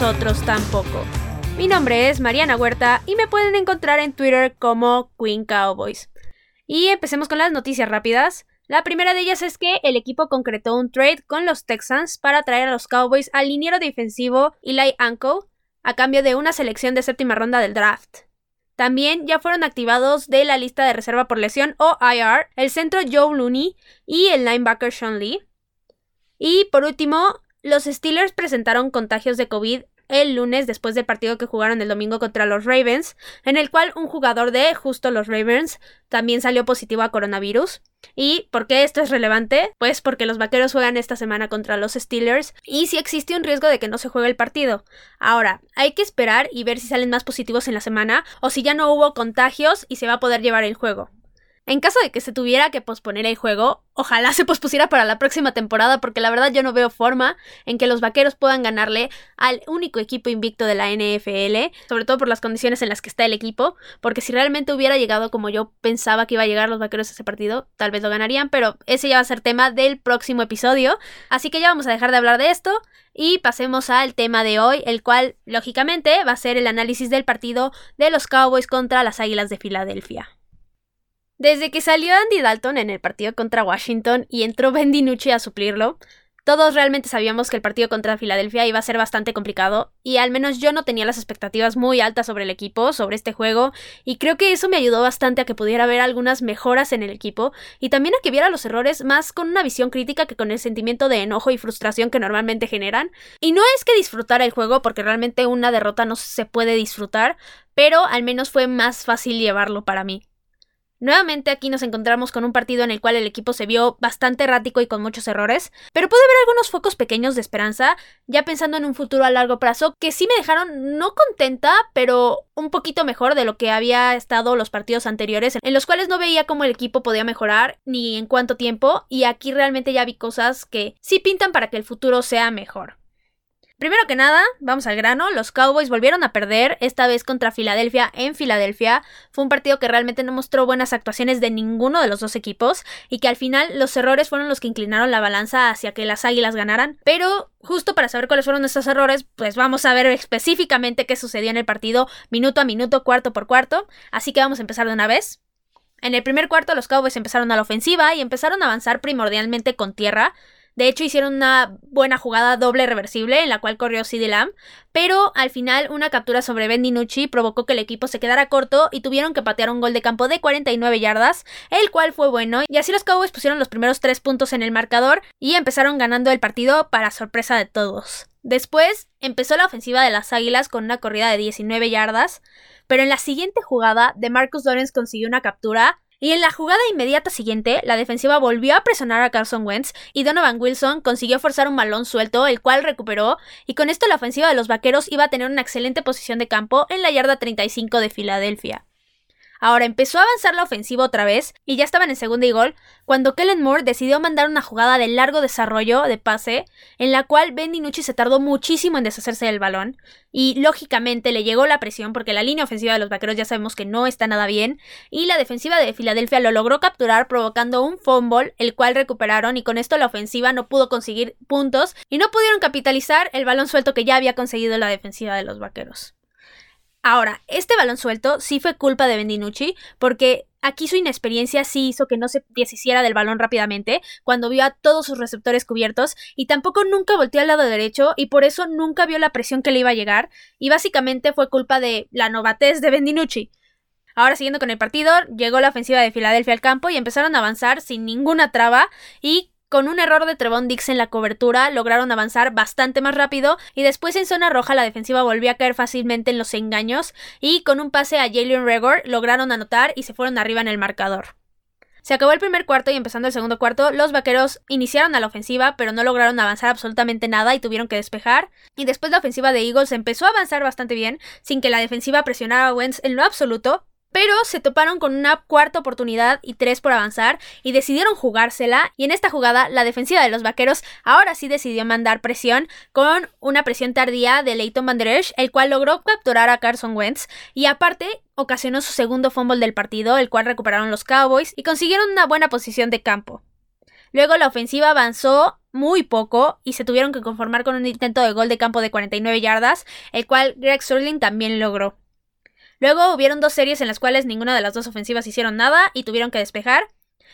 nosotros tampoco. Mi nombre es Mariana Huerta y me pueden encontrar en Twitter como Queen Cowboys. Y empecemos con las noticias rápidas. La primera de ellas es que el equipo concretó un trade con los Texans para traer a los Cowboys al liniero defensivo Eli Anko a cambio de una selección de séptima ronda del draft. También ya fueron activados de la lista de reserva por lesión o IR el centro Joe Looney y el linebacker Sean Lee. Y por último, los Steelers presentaron contagios de COVID el lunes después del partido que jugaron el domingo contra los Ravens, en el cual un jugador de justo los Ravens también salió positivo a coronavirus. ¿Y por qué esto es relevante? Pues porque los vaqueros juegan esta semana contra los Steelers y si existe un riesgo de que no se juegue el partido. Ahora, hay que esperar y ver si salen más positivos en la semana o si ya no hubo contagios y se va a poder llevar el juego. En caso de que se tuviera que posponer el juego, ojalá se pospusiera para la próxima temporada porque la verdad yo no veo forma en que los vaqueros puedan ganarle al único equipo invicto de la NFL, sobre todo por las condiciones en las que está el equipo, porque si realmente hubiera llegado como yo pensaba que iba a llegar los vaqueros a ese partido, tal vez lo ganarían, pero ese ya va a ser tema del próximo episodio, así que ya vamos a dejar de hablar de esto y pasemos al tema de hoy, el cual lógicamente va a ser el análisis del partido de los Cowboys contra las Águilas de Filadelfia. Desde que salió Andy Dalton en el partido contra Washington y entró Ben DiNucci a suplirlo, todos realmente sabíamos que el partido contra Filadelfia iba a ser bastante complicado y al menos yo no tenía las expectativas muy altas sobre el equipo, sobre este juego y creo que eso me ayudó bastante a que pudiera ver algunas mejoras en el equipo y también a que viera los errores más con una visión crítica que con el sentimiento de enojo y frustración que normalmente generan. Y no es que disfrutara el juego porque realmente una derrota no se puede disfrutar, pero al menos fue más fácil llevarlo para mí. Nuevamente aquí nos encontramos con un partido en el cual el equipo se vio bastante errático y con muchos errores, pero pude ver algunos focos pequeños de esperanza, ya pensando en un futuro a largo plazo, que sí me dejaron no contenta, pero un poquito mejor de lo que había estado los partidos anteriores, en los cuales no veía cómo el equipo podía mejorar ni en cuánto tiempo, y aquí realmente ya vi cosas que sí pintan para que el futuro sea mejor. Primero que nada, vamos al grano, los Cowboys volvieron a perder, esta vez contra Filadelfia en Filadelfia. Fue un partido que realmente no mostró buenas actuaciones de ninguno de los dos equipos y que al final los errores fueron los que inclinaron la balanza hacia que las Águilas ganaran. Pero justo para saber cuáles fueron estos errores, pues vamos a ver específicamente qué sucedió en el partido minuto a minuto, cuarto por cuarto. Así que vamos a empezar de una vez. En el primer cuarto los Cowboys empezaron a la ofensiva y empezaron a avanzar primordialmente con tierra. De hecho, hicieron una buena jugada doble reversible en la cual corrió CD Lamb, pero al final una captura sobre Ben DiNucci provocó que el equipo se quedara corto y tuvieron que patear un gol de campo de 49 yardas, el cual fue bueno, y así los Cowboys pusieron los primeros tres puntos en el marcador y empezaron ganando el partido para sorpresa de todos. Después empezó la ofensiva de las Águilas con una corrida de 19 yardas, pero en la siguiente jugada, de Marcus Lawrence consiguió una captura y en la jugada inmediata siguiente, la defensiva volvió a presionar a Carson Wentz y Donovan Wilson consiguió forzar un balón suelto, el cual recuperó, y con esto la ofensiva de los vaqueros iba a tener una excelente posición de campo en la yarda 35 de Filadelfia. Ahora empezó a avanzar la ofensiva otra vez y ya estaban en segunda y gol cuando Kellen Moore decidió mandar una jugada de largo desarrollo de pase en la cual Ben DiNucci se tardó muchísimo en deshacerse del balón y lógicamente le llegó la presión porque la línea ofensiva de los vaqueros ya sabemos que no está nada bien y la defensiva de Filadelfia lo logró capturar provocando un fumble el cual recuperaron y con esto la ofensiva no pudo conseguir puntos y no pudieron capitalizar el balón suelto que ya había conseguido la defensiva de los vaqueros. Ahora, este balón suelto sí fue culpa de Bendinucci, porque aquí su inexperiencia sí hizo que no se deshiciera del balón rápidamente cuando vio a todos sus receptores cubiertos y tampoco nunca volteó al lado derecho y por eso nunca vio la presión que le iba a llegar y básicamente fue culpa de la novatez de Bendinucci. Ahora siguiendo con el partido, llegó la ofensiva de Filadelfia al campo y empezaron a avanzar sin ninguna traba y con un error de Trevon Dix en la cobertura, lograron avanzar bastante más rápido y después en zona roja la defensiva volvió a caer fácilmente en los engaños y con un pase a Jalen Regor lograron anotar y se fueron arriba en el marcador. Se acabó el primer cuarto y empezando el segundo cuarto, los vaqueros iniciaron a la ofensiva, pero no lograron avanzar absolutamente nada y tuvieron que despejar. Y después la ofensiva de Eagles empezó a avanzar bastante bien, sin que la defensiva presionara a Wentz en lo absoluto, pero se toparon con una cuarta oportunidad y tres por avanzar y decidieron jugársela y en esta jugada la defensiva de los vaqueros ahora sí decidió mandar presión con una presión tardía de Leighton Van Der el cual logró capturar a Carson Wentz y aparte ocasionó su segundo fumble del partido, el cual recuperaron los Cowboys y consiguieron una buena posición de campo. Luego la ofensiva avanzó muy poco y se tuvieron que conformar con un intento de gol de campo de 49 yardas, el cual Greg Sterling también logró. Luego hubieron dos series en las cuales ninguna de las dos ofensivas hicieron nada y tuvieron que despejar.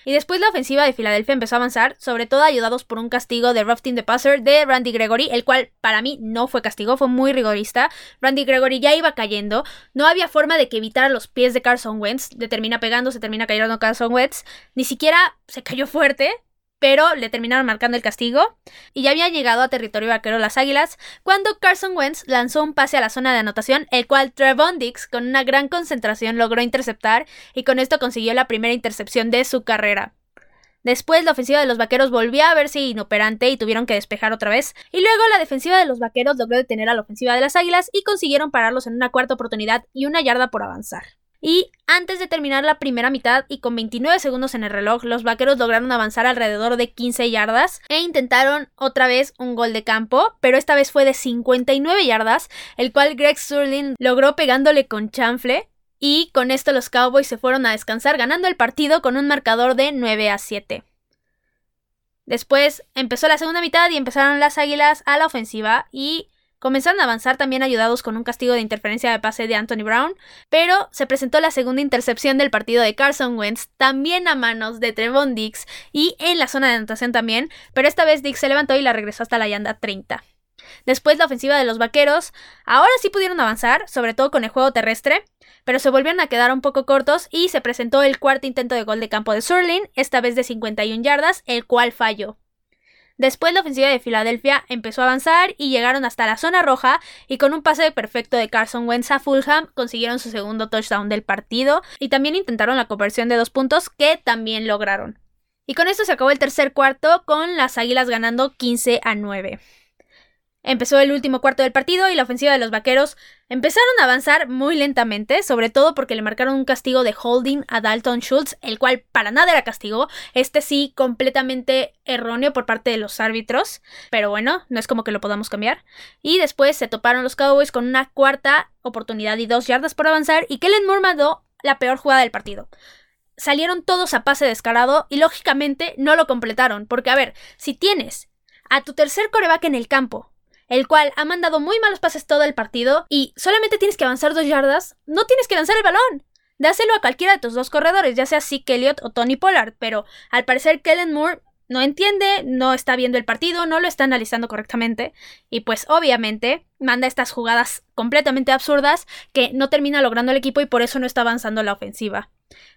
Y después la ofensiva de Filadelfia empezó a avanzar, sobre todo ayudados por un castigo de roughing the passer de Randy Gregory, el cual para mí no fue castigo, fue muy rigorista. Randy Gregory ya iba cayendo, no había forma de que evitara los pies de Carson Wentz, le termina pegando, se termina cayendo Carson Wentz, ni siquiera se cayó fuerte, pero le terminaron marcando el castigo y ya había llegado a territorio vaquero las Águilas cuando Carson Wentz lanzó un pase a la zona de anotación, el cual Trevon Dix con una gran concentración logró interceptar y con esto consiguió la primera intercepción de su carrera. Después la ofensiva de los vaqueros volvió a verse inoperante y tuvieron que despejar otra vez. Y luego la defensiva de los vaqueros logró detener a la ofensiva de las águilas y consiguieron pararlos en una cuarta oportunidad y una yarda por avanzar. Y antes de terminar la primera mitad y con 29 segundos en el reloj, los vaqueros lograron avanzar alrededor de 15 yardas e intentaron otra vez un gol de campo, pero esta vez fue de 59 yardas, el cual Greg Sterling logró pegándole con chanfle. Y con esto los Cowboys se fueron a descansar ganando el partido con un marcador de 9 a 7. Después empezó la segunda mitad y empezaron las Águilas a la ofensiva y Comenzaron a avanzar también ayudados con un castigo de interferencia de pase de Anthony Brown, pero se presentó la segunda intercepción del partido de Carson Wentz, también a manos de Trevon Dix y en la zona de anotación también, pero esta vez Dix se levantó y la regresó hasta la yanda 30. Después la ofensiva de los vaqueros, ahora sí pudieron avanzar, sobre todo con el juego terrestre, pero se volvieron a quedar un poco cortos y se presentó el cuarto intento de gol de campo de Surling, esta vez de 51 yardas, el cual falló. Después la ofensiva de Filadelfia empezó a avanzar y llegaron hasta la zona roja y con un pase perfecto de Carson Wentz a Fulham consiguieron su segundo touchdown del partido y también intentaron la conversión de dos puntos que también lograron. Y con esto se acabó el tercer cuarto con las Águilas ganando 15 a 9. Empezó el último cuarto del partido y la ofensiva de los vaqueros empezaron a avanzar muy lentamente, sobre todo porque le marcaron un castigo de holding a Dalton Schultz, el cual para nada era castigo, este sí completamente erróneo por parte de los árbitros, pero bueno, no es como que lo podamos cambiar. Y después se toparon los Cowboys con una cuarta oportunidad y dos yardas por avanzar y Kellen Moore mandó la peor jugada del partido salieron todos a pase descarado y lógicamente no lo completaron. Porque, a ver, si tienes a tu tercer coreback en el campo el cual ha mandado muy malos pases todo el partido y solamente tienes que avanzar dos yardas, no tienes que lanzar el balón. Dáselo a cualquiera de tus dos corredores, ya sea Zeke Elliott o Tony Pollard, pero al parecer Kellen Moore no entiende, no está viendo el partido, no lo está analizando correctamente y pues obviamente manda estas jugadas completamente absurdas que no termina logrando el equipo y por eso no está avanzando la ofensiva.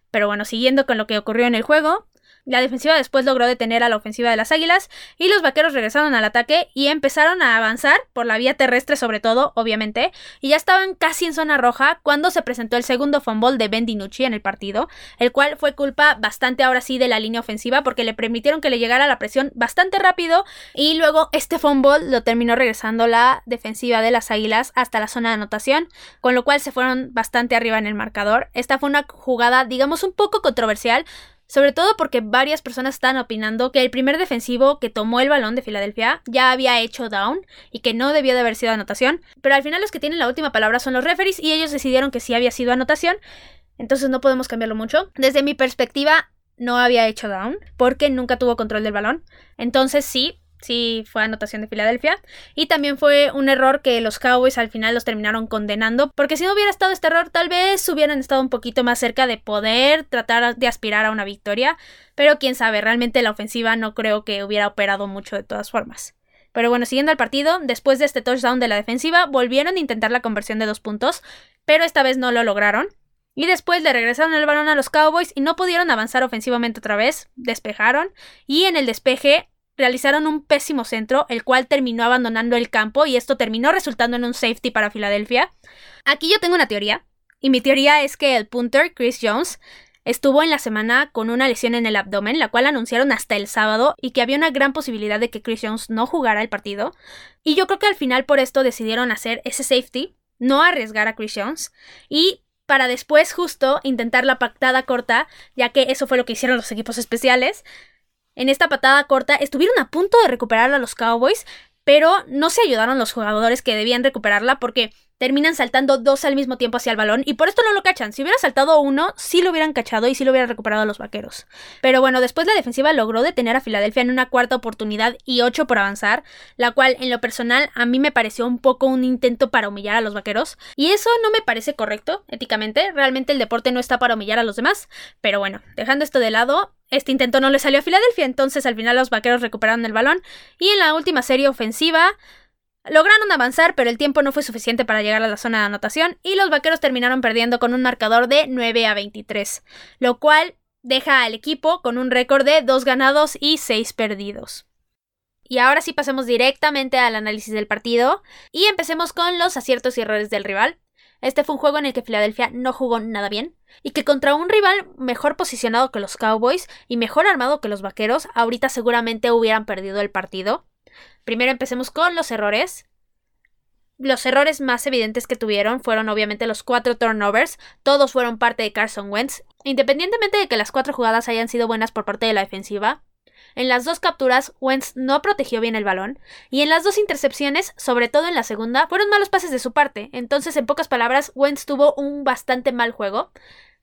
Pero bueno, siguiendo con lo que ocurrió en el juego, la defensiva después logró detener a la ofensiva de las Águilas y los vaqueros regresaron al ataque y empezaron a avanzar por la vía terrestre sobre todo, obviamente, y ya estaban casi en zona roja cuando se presentó el segundo fumble de Ben DiNucci en el partido, el cual fue culpa bastante ahora sí de la línea ofensiva porque le permitieron que le llegara la presión bastante rápido y luego este fumble lo terminó regresando la defensiva de las Águilas hasta la zona de anotación, con lo cual se fueron bastante arriba en el marcador. Esta fue una jugada digamos un poco controversial sobre todo porque varias personas están opinando que el primer defensivo que tomó el balón de Filadelfia ya había hecho down y que no debió de haber sido anotación, pero al final los que tienen la última palabra son los referees y ellos decidieron que sí había sido anotación, entonces no podemos cambiarlo mucho. Desde mi perspectiva no había hecho down porque nunca tuvo control del balón, entonces sí, Sí, fue anotación de Filadelfia. Y también fue un error que los Cowboys al final los terminaron condenando. Porque si no hubiera estado este error, tal vez hubieran estado un poquito más cerca de poder tratar de aspirar a una victoria. Pero quién sabe, realmente la ofensiva no creo que hubiera operado mucho de todas formas. Pero bueno, siguiendo al partido, después de este touchdown de la defensiva, volvieron a intentar la conversión de dos puntos, pero esta vez no lo lograron. Y después le regresaron el balón a los Cowboys y no pudieron avanzar ofensivamente otra vez, despejaron, y en el despeje realizaron un pésimo centro, el cual terminó abandonando el campo y esto terminó resultando en un safety para Filadelfia. Aquí yo tengo una teoría, y mi teoría es que el punter, Chris Jones, estuvo en la semana con una lesión en el abdomen, la cual anunciaron hasta el sábado y que había una gran posibilidad de que Chris Jones no jugara el partido. Y yo creo que al final por esto decidieron hacer ese safety, no arriesgar a Chris Jones y para después justo intentar la pactada corta, ya que eso fue lo que hicieron los equipos especiales, en esta patada corta estuvieron a punto de recuperar a los Cowboys, pero no se ayudaron los jugadores que debían recuperarla porque terminan saltando dos al mismo tiempo hacia el balón y por esto no lo cachan. Si hubiera saltado uno, sí lo hubieran cachado y sí lo hubieran recuperado a los vaqueros. Pero bueno, después la defensiva logró detener a Filadelfia en una cuarta oportunidad y ocho por avanzar, la cual en lo personal a mí me pareció un poco un intento para humillar a los vaqueros. Y eso no me parece correcto, éticamente. Realmente el deporte no está para humillar a los demás. Pero bueno, dejando esto de lado, este intento no le salió a Filadelfia, entonces al final los vaqueros recuperaron el balón y en la última serie ofensiva Lograron avanzar, pero el tiempo no fue suficiente para llegar a la zona de anotación y los vaqueros terminaron perdiendo con un marcador de 9 a 23, lo cual deja al equipo con un récord de 2 ganados y 6 perdidos. Y ahora sí pasemos directamente al análisis del partido y empecemos con los aciertos y errores del rival. Este fue un juego en el que Filadelfia no jugó nada bien y que contra un rival mejor posicionado que los Cowboys y mejor armado que los Vaqueros, ahorita seguramente hubieran perdido el partido. Primero empecemos con los errores. Los errores más evidentes que tuvieron fueron obviamente los cuatro turnovers, todos fueron parte de Carson Wentz, independientemente de que las cuatro jugadas hayan sido buenas por parte de la defensiva. En las dos capturas, Wentz no protegió bien el balón, y en las dos intercepciones, sobre todo en la segunda, fueron malos pases de su parte, entonces en pocas palabras, Wentz tuvo un bastante mal juego.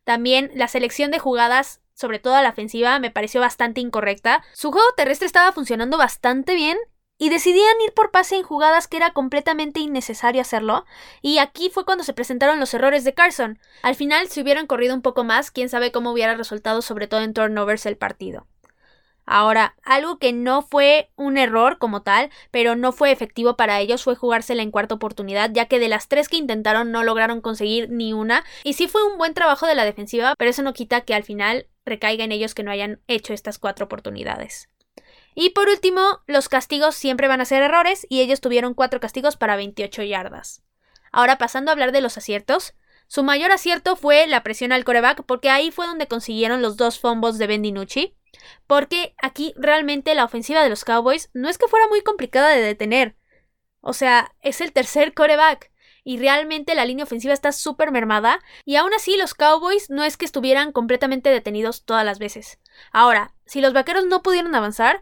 También la selección de jugadas sobre todo a la ofensiva, me pareció bastante incorrecta. Su juego terrestre estaba funcionando bastante bien y decidían ir por pase en jugadas que era completamente innecesario hacerlo, y aquí fue cuando se presentaron los errores de Carson. Al final, si hubieran corrido un poco más, quién sabe cómo hubiera resultado, sobre todo en turnovers, el partido. Ahora, algo que no fue un error como tal, pero no fue efectivo para ellos fue jugársela en cuarta oportunidad, ya que de las tres que intentaron no lograron conseguir ni una, y sí fue un buen trabajo de la defensiva, pero eso no quita que al final recaiga en ellos que no hayan hecho estas cuatro oportunidades. Y por último, los castigos siempre van a ser errores y ellos tuvieron cuatro castigos para 28 yardas. Ahora pasando a hablar de los aciertos, su mayor acierto fue la presión al coreback porque ahí fue donde consiguieron los dos fumbles de Ben DiNucci, porque aquí realmente la ofensiva de los Cowboys no es que fuera muy complicada de detener. O sea, es el tercer coreback y realmente la línea ofensiva está súper mermada y aún así los Cowboys no es que estuvieran completamente detenidos todas las veces. Ahora, si los vaqueros no pudieron avanzar,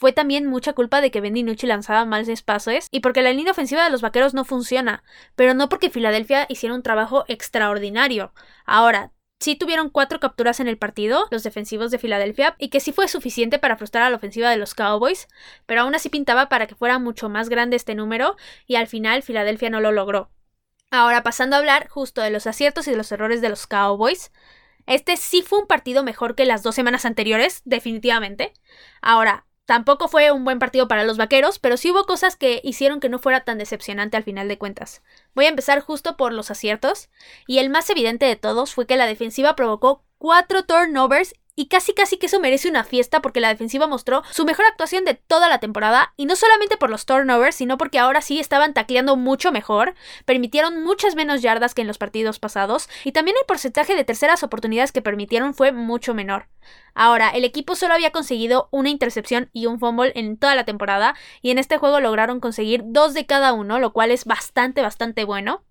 fue también mucha culpa de que Ben DiNucci lanzaba mal espacios y porque la línea ofensiva de los vaqueros no funciona, pero no porque Filadelfia hiciera un trabajo extraordinario. Ahora, sí tuvieron cuatro capturas en el partido, los defensivos de Filadelfia, y que sí fue suficiente para frustrar a la ofensiva de los Cowboys, pero aún así pintaba para que fuera mucho más grande este número, y al final Filadelfia no lo logró. Ahora pasando a hablar justo de los aciertos y de los errores de los Cowboys. Este sí fue un partido mejor que las dos semanas anteriores, definitivamente. Ahora, Tampoco fue un buen partido para los vaqueros, pero sí hubo cosas que hicieron que no fuera tan decepcionante al final de cuentas. Voy a empezar justo por los aciertos, y el más evidente de todos fue que la defensiva provocó cuatro turnovers y casi casi que eso merece una fiesta porque la defensiva mostró su mejor actuación de toda la temporada y no solamente por los turnovers, sino porque ahora sí estaban tacleando mucho mejor, permitieron muchas menos yardas que en los partidos pasados y también el porcentaje de terceras oportunidades que permitieron fue mucho menor. Ahora, el equipo solo había conseguido una intercepción y un fumble en toda la temporada y en este juego lograron conseguir dos de cada uno, lo cual es bastante bastante bueno.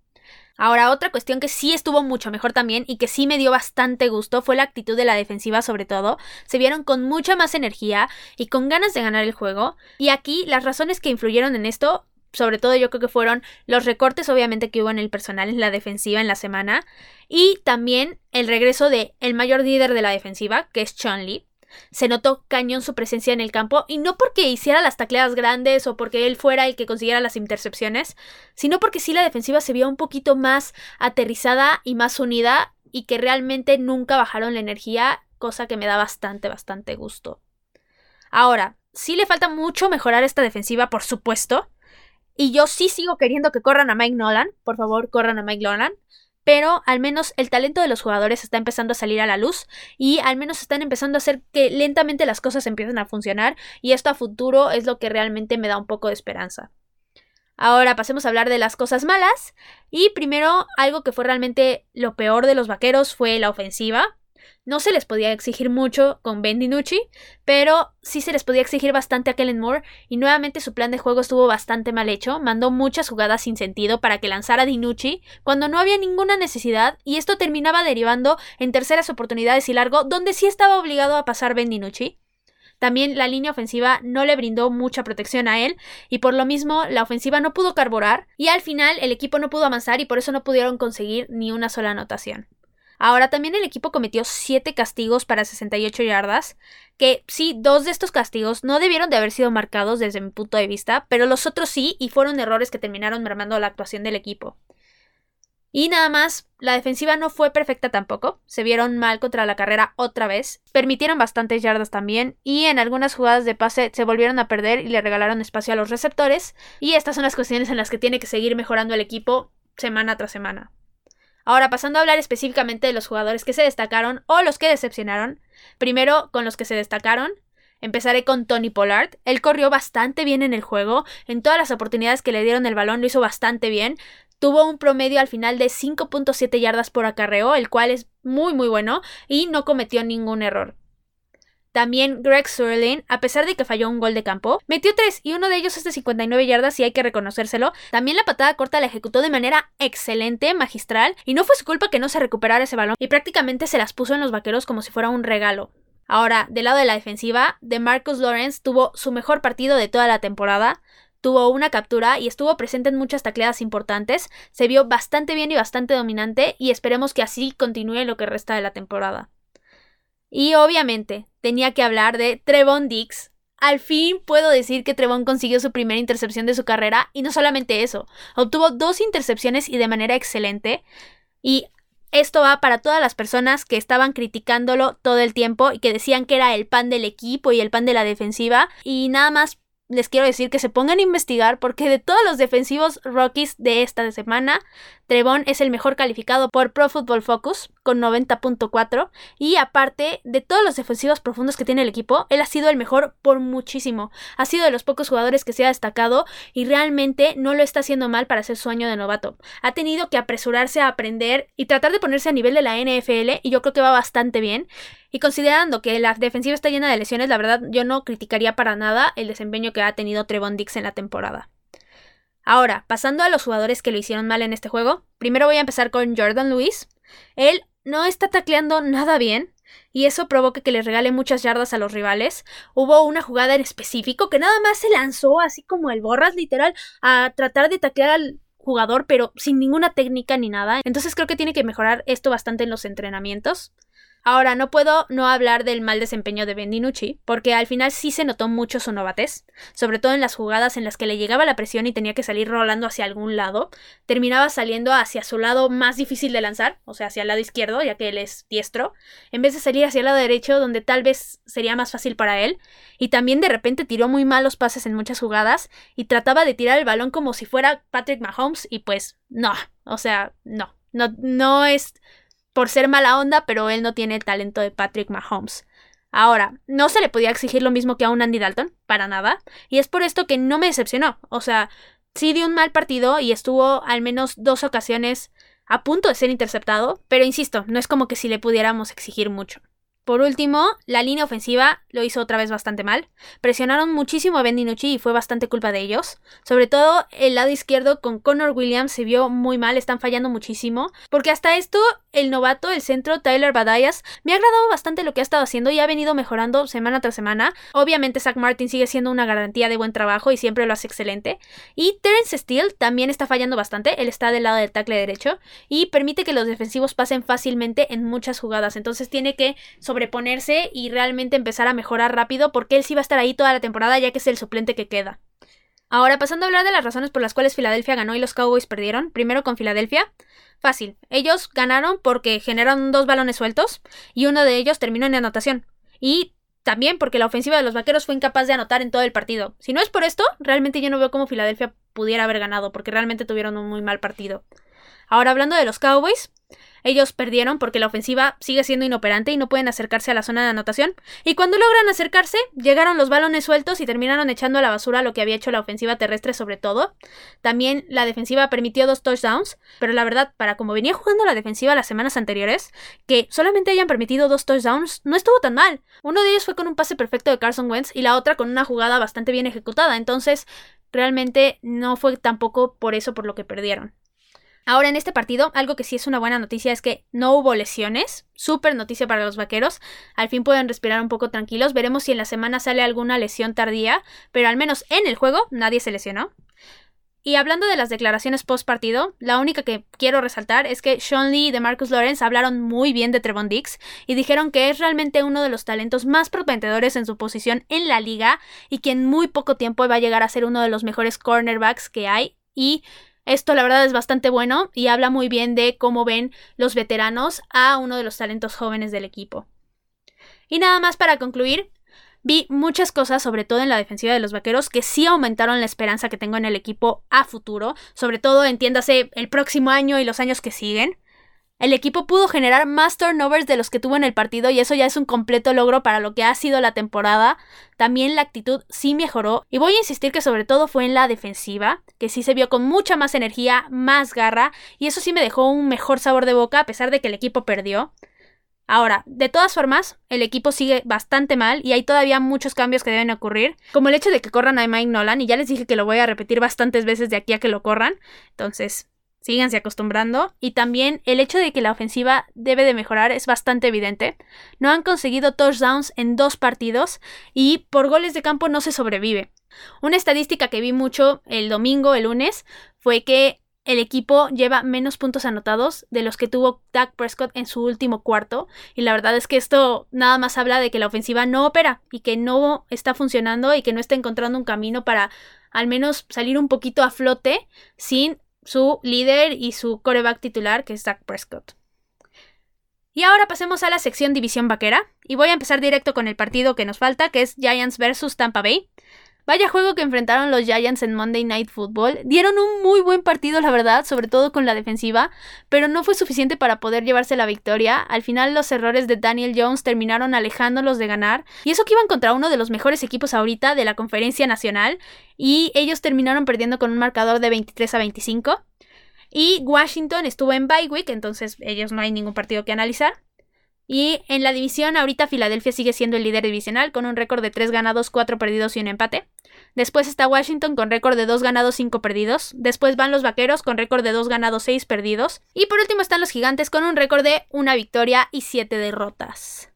Ahora, otra cuestión que sí estuvo mucho mejor también y que sí me dio bastante gusto fue la actitud de la defensiva sobre todo. Se vieron con mucha más energía y con ganas de ganar el juego. Y aquí las razones que influyeron en esto sobre todo yo creo que fueron los recortes obviamente que hubo en el personal en la defensiva en la semana y también el regreso de el mayor líder de la defensiva que es Chun Lee se notó cañón su presencia en el campo y no porque hiciera las tacleadas grandes o porque él fuera el que consiguiera las intercepciones, sino porque sí la defensiva se vio un poquito más aterrizada y más unida y que realmente nunca bajaron la energía, cosa que me da bastante, bastante gusto. Ahora, sí le falta mucho mejorar esta defensiva, por supuesto. Y yo sí sigo queriendo que corran a Mike Nolan. Por favor, corran a Mike Nolan pero al menos el talento de los jugadores está empezando a salir a la luz y al menos están empezando a hacer que lentamente las cosas empiecen a funcionar y esto a futuro es lo que realmente me da un poco de esperanza. Ahora pasemos a hablar de las cosas malas y primero algo que fue realmente lo peor de los vaqueros fue la ofensiva. No se les podía exigir mucho con Ben DiNucci, pero sí se les podía exigir bastante a Kellen Moore y nuevamente su plan de juego estuvo bastante mal hecho, mandó muchas jugadas sin sentido para que lanzara DiNucci cuando no había ninguna necesidad y esto terminaba derivando en terceras oportunidades y largo donde sí estaba obligado a pasar Ben DiNucci. También la línea ofensiva no le brindó mucha protección a él y por lo mismo la ofensiva no pudo carburar y al final el equipo no pudo avanzar y por eso no pudieron conseguir ni una sola anotación. Ahora también el equipo cometió 7 castigos para 68 yardas, que sí, dos de estos castigos no debieron de haber sido marcados desde mi punto de vista, pero los otros sí y fueron errores que terminaron mermando la actuación del equipo. Y nada más, la defensiva no fue perfecta tampoco, se vieron mal contra la carrera otra vez, permitieron bastantes yardas también y en algunas jugadas de pase se volvieron a perder y le regalaron espacio a los receptores y estas son las cuestiones en las que tiene que seguir mejorando el equipo semana tras semana. Ahora, pasando a hablar específicamente de los jugadores que se destacaron o los que decepcionaron, primero con los que se destacaron, Empezaré con Tony Pollard. Él corrió bastante bien en el juego. En todas las oportunidades que le dieron el balón lo hizo bastante bien. Tuvo un promedio al final de 5.7 yardas por acarreo, el cual es muy muy bueno, y no cometió ningún error. También Greg Sterling, a pesar de que falló un gol de campo, metió tres y uno de ellos es de 59 yardas y hay que reconocérselo. También la patada corta la ejecutó de manera excelente, magistral, y no fue su culpa que no se recuperara ese balón y prácticamente se las puso en los vaqueros como si fuera un regalo. Ahora, del lado de la defensiva, de Marcus Lawrence tuvo su mejor partido de toda la temporada, tuvo una captura y estuvo presente en muchas tacleadas importantes, se vio bastante bien y bastante dominante y esperemos que así continúe lo que resta de la temporada. Y obviamente, tenía que hablar de Trevon Dix. Al fin puedo decir que Trevon consiguió su primera intercepción de su carrera y no solamente eso, obtuvo dos intercepciones y de manera excelente. Y esto va para todas las personas que estaban criticándolo todo el tiempo y que decían que era el pan del equipo y el pan de la defensiva. Y nada más les quiero decir que se pongan a investigar porque de todos los defensivos Rockies de esta semana, Trevon es el mejor calificado por Pro Football Focus con 90.4 y aparte de todos los defensivos profundos que tiene el equipo, él ha sido el mejor por muchísimo. Ha sido de los pocos jugadores que se ha destacado y realmente no lo está haciendo mal para hacer su año de novato. Ha tenido que apresurarse a aprender y tratar de ponerse a nivel de la NFL y yo creo que va bastante bien. Y considerando que la defensiva está llena de lesiones, la verdad yo no criticaría para nada el desempeño que ha tenido Trevon Dix en la temporada. Ahora, pasando a los jugadores que lo hicieron mal en este juego, primero voy a empezar con Jordan Lewis. Él no está tacleando nada bien, y eso provoca que le regale muchas yardas a los rivales. Hubo una jugada en específico que nada más se lanzó así como el borras literal a tratar de taclear al jugador pero sin ninguna técnica ni nada. Entonces creo que tiene que mejorar esto bastante en los entrenamientos. Ahora, no puedo no hablar del mal desempeño de Bendinucci, porque al final sí se notó mucho su novatez, sobre todo en las jugadas en las que le llegaba la presión y tenía que salir rolando hacia algún lado, terminaba saliendo hacia su lado más difícil de lanzar, o sea, hacia el lado izquierdo, ya que él es diestro, en vez de salir hacia el lado derecho, donde tal vez sería más fácil para él, y también de repente tiró muy malos pases en muchas jugadas y trataba de tirar el balón como si fuera Patrick Mahomes, y pues no, o sea, no, no, no es por ser mala onda, pero él no tiene el talento de Patrick Mahomes. Ahora, no se le podía exigir lo mismo que a un Andy Dalton, para nada, y es por esto que no me decepcionó. O sea, sí dio un mal partido y estuvo al menos dos ocasiones a punto de ser interceptado, pero insisto, no es como que si le pudiéramos exigir mucho. Por último, la línea ofensiva lo hizo otra vez bastante mal. Presionaron muchísimo a Ben DiNucci y fue bastante culpa de ellos. Sobre todo el lado izquierdo con Connor Williams se vio muy mal, están fallando muchísimo. Porque hasta esto, el novato, el centro, Tyler Badayas, me ha agradado bastante lo que ha estado haciendo y ha venido mejorando semana tras semana. Obviamente Zach Martin sigue siendo una garantía de buen trabajo y siempre lo hace excelente. Y Terence Steele también está fallando bastante, él está del lado del tackle derecho y permite que los defensivos pasen fácilmente en muchas jugadas. Entonces tiene que sobreponerse y realmente empezar a mejorar rápido porque él sí va a estar ahí toda la temporada ya que es el suplente que queda. Ahora, pasando a hablar de las razones por las cuales Filadelfia ganó y los Cowboys perdieron, primero con Filadelfia. Fácil, ellos ganaron porque generaron dos balones sueltos y uno de ellos terminó en anotación. Y también porque la ofensiva de los Vaqueros fue incapaz de anotar en todo el partido. Si no es por esto, realmente yo no veo cómo Filadelfia pudiera haber ganado porque realmente tuvieron un muy mal partido. Ahora hablando de los Cowboys, ellos perdieron porque la ofensiva sigue siendo inoperante y no pueden acercarse a la zona de anotación. Y cuando logran acercarse, llegaron los balones sueltos y terminaron echando a la basura lo que había hecho la ofensiva terrestre sobre todo. También la defensiva permitió dos touchdowns, pero la verdad, para como venía jugando la defensiva las semanas anteriores, que solamente hayan permitido dos touchdowns no estuvo tan mal. Uno de ellos fue con un pase perfecto de Carson Wentz y la otra con una jugada bastante bien ejecutada, entonces realmente no fue tampoco por eso por lo que perdieron. Ahora en este partido, algo que sí es una buena noticia es que no hubo lesiones. Súper noticia para los vaqueros. Al fin pueden respirar un poco tranquilos. Veremos si en la semana sale alguna lesión tardía. Pero al menos en el juego nadie se lesionó. Y hablando de las declaraciones post partido, la única que quiero resaltar es que Sean Lee y de Marcus Lawrence hablaron muy bien de Trevon Dix y dijeron que es realmente uno de los talentos más prometedores en su posición en la liga y que en muy poco tiempo va a llegar a ser uno de los mejores cornerbacks que hay y esto la verdad es bastante bueno y habla muy bien de cómo ven los veteranos a uno de los talentos jóvenes del equipo. Y nada más para concluir, vi muchas cosas, sobre todo en la defensiva de los vaqueros, que sí aumentaron la esperanza que tengo en el equipo a futuro, sobre todo entiéndase el próximo año y los años que siguen. El equipo pudo generar más turnovers de los que tuvo en el partido y eso ya es un completo logro para lo que ha sido la temporada. También la actitud sí mejoró y voy a insistir que sobre todo fue en la defensiva, que sí se vio con mucha más energía, más garra y eso sí me dejó un mejor sabor de boca a pesar de que el equipo perdió. Ahora, de todas formas, el equipo sigue bastante mal y hay todavía muchos cambios que deben ocurrir, como el hecho de que corran a Mike Nolan, y ya les dije que lo voy a repetir bastantes veces de aquí a que lo corran, entonces síganse acostumbrando. Y también el hecho de que la ofensiva debe de mejorar es bastante evidente. No han conseguido touchdowns en dos partidos y por goles de campo no se sobrevive. Una estadística que vi mucho el domingo, el lunes, fue que el equipo lleva menos puntos anotados de los que tuvo Dak Prescott en su último cuarto. Y la verdad es que esto nada más habla de que la ofensiva no opera y que no está funcionando y que no está encontrando un camino para al menos salir un poquito a flote sin su líder y su coreback titular, que es Zach Prescott. Y ahora pasemos a la sección División Vaquera, y voy a empezar directo con el partido que nos falta, que es Giants vs Tampa Bay. Vaya juego que enfrentaron los Giants en Monday Night Football. Dieron un muy buen partido, la verdad, sobre todo con la defensiva, pero no fue suficiente para poder llevarse la victoria. Al final los errores de Daniel Jones terminaron alejándolos de ganar, y eso que iban contra uno de los mejores equipos ahorita de la conferencia nacional, y ellos terminaron perdiendo con un marcador de 23 a 25. Y Washington estuvo en bye week, entonces ellos no hay ningún partido que analizar. Y en la división, ahorita Filadelfia sigue siendo el líder divisional con un récord de 3 ganados, 4 perdidos y un empate. Después está Washington con récord de 2 ganados, 5 perdidos. Después van los Vaqueros con récord de 2 ganados, 6 perdidos. Y por último están los Gigantes con un récord de 1 victoria y 7 derrotas.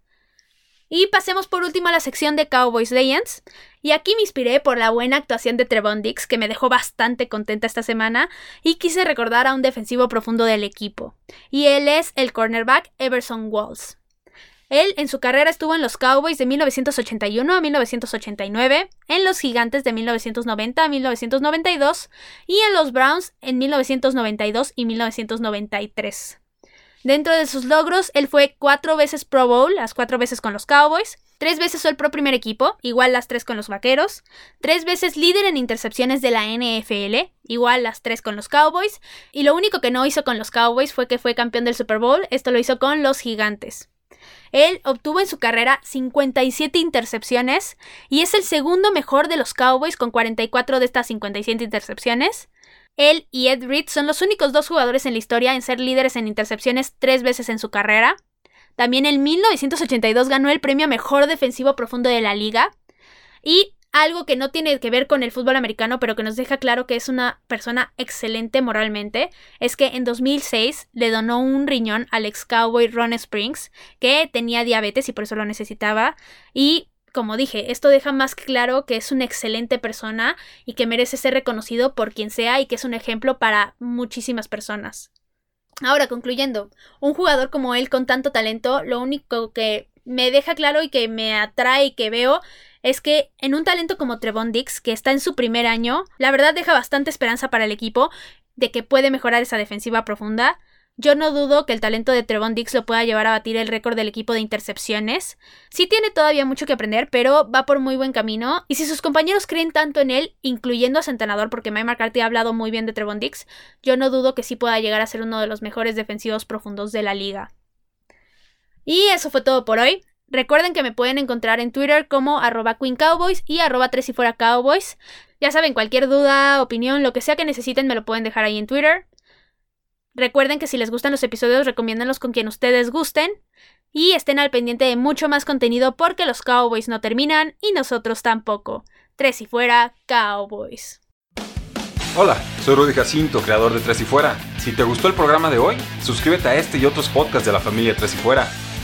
Y pasemos por último a la sección de Cowboys Legends. Y aquí me inspiré por la buena actuación de Trevon Dix, que me dejó bastante contenta esta semana, y quise recordar a un defensivo profundo del equipo. Y él es el cornerback Everson Walls. Él en su carrera estuvo en los Cowboys de 1981 a 1989, en los Gigantes de 1990 a 1992 y en los Browns en 1992 y 1993. Dentro de sus logros, él fue cuatro veces Pro Bowl, las cuatro veces con los Cowboys, tres veces el Pro Primer Equipo, igual las tres con los Vaqueros, tres veces líder en intercepciones de la NFL, igual las tres con los Cowboys, y lo único que no hizo con los Cowboys fue que fue campeón del Super Bowl, esto lo hizo con los Gigantes. Él obtuvo en su carrera 57 intercepciones y es el segundo mejor de los Cowboys con 44 de estas 57 intercepciones. Él y Ed Reed son los únicos dos jugadores en la historia en ser líderes en intercepciones tres veces en su carrera. También en 1982 ganó el premio Mejor Defensivo Profundo de la Liga. Y algo que no tiene que ver con el fútbol americano, pero que nos deja claro que es una persona excelente moralmente, es que en 2006 le donó un riñón al ex cowboy Ron Springs, que tenía diabetes y por eso lo necesitaba, y como dije, esto deja más claro que es una excelente persona y que merece ser reconocido por quien sea y que es un ejemplo para muchísimas personas. Ahora, concluyendo, un jugador como él con tanto talento, lo único que me deja claro y que me atrae y que veo es que en un talento como Trevon Dix, que está en su primer año, la verdad deja bastante esperanza para el equipo de que puede mejorar esa defensiva profunda. Yo no dudo que el talento de Trevon Dix lo pueda llevar a batir el récord del equipo de intercepciones. Sí tiene todavía mucho que aprender, pero va por muy buen camino. Y si sus compañeros creen tanto en él, incluyendo a su porque Mike McCarthy ha hablado muy bien de Trevon Dix, yo no dudo que sí pueda llegar a ser uno de los mejores defensivos profundos de la liga. Y eso fue todo por hoy. Recuerden que me pueden encontrar en Twitter como arroba Queen Cowboys y arroba tres y fuera Cowboys. Ya saben, cualquier duda, opinión, lo que sea que necesiten me lo pueden dejar ahí en Twitter. Recuerden que si les gustan los episodios, recomiéndenlos con quien ustedes gusten. Y estén al pendiente de mucho más contenido porque los Cowboys no terminan y nosotros tampoco. Tres y fuera, Cowboys. Hola, soy Rudy Jacinto, creador de Tres y Fuera. Si te gustó el programa de hoy, suscríbete a este y otros podcasts de la familia Tres y Fuera.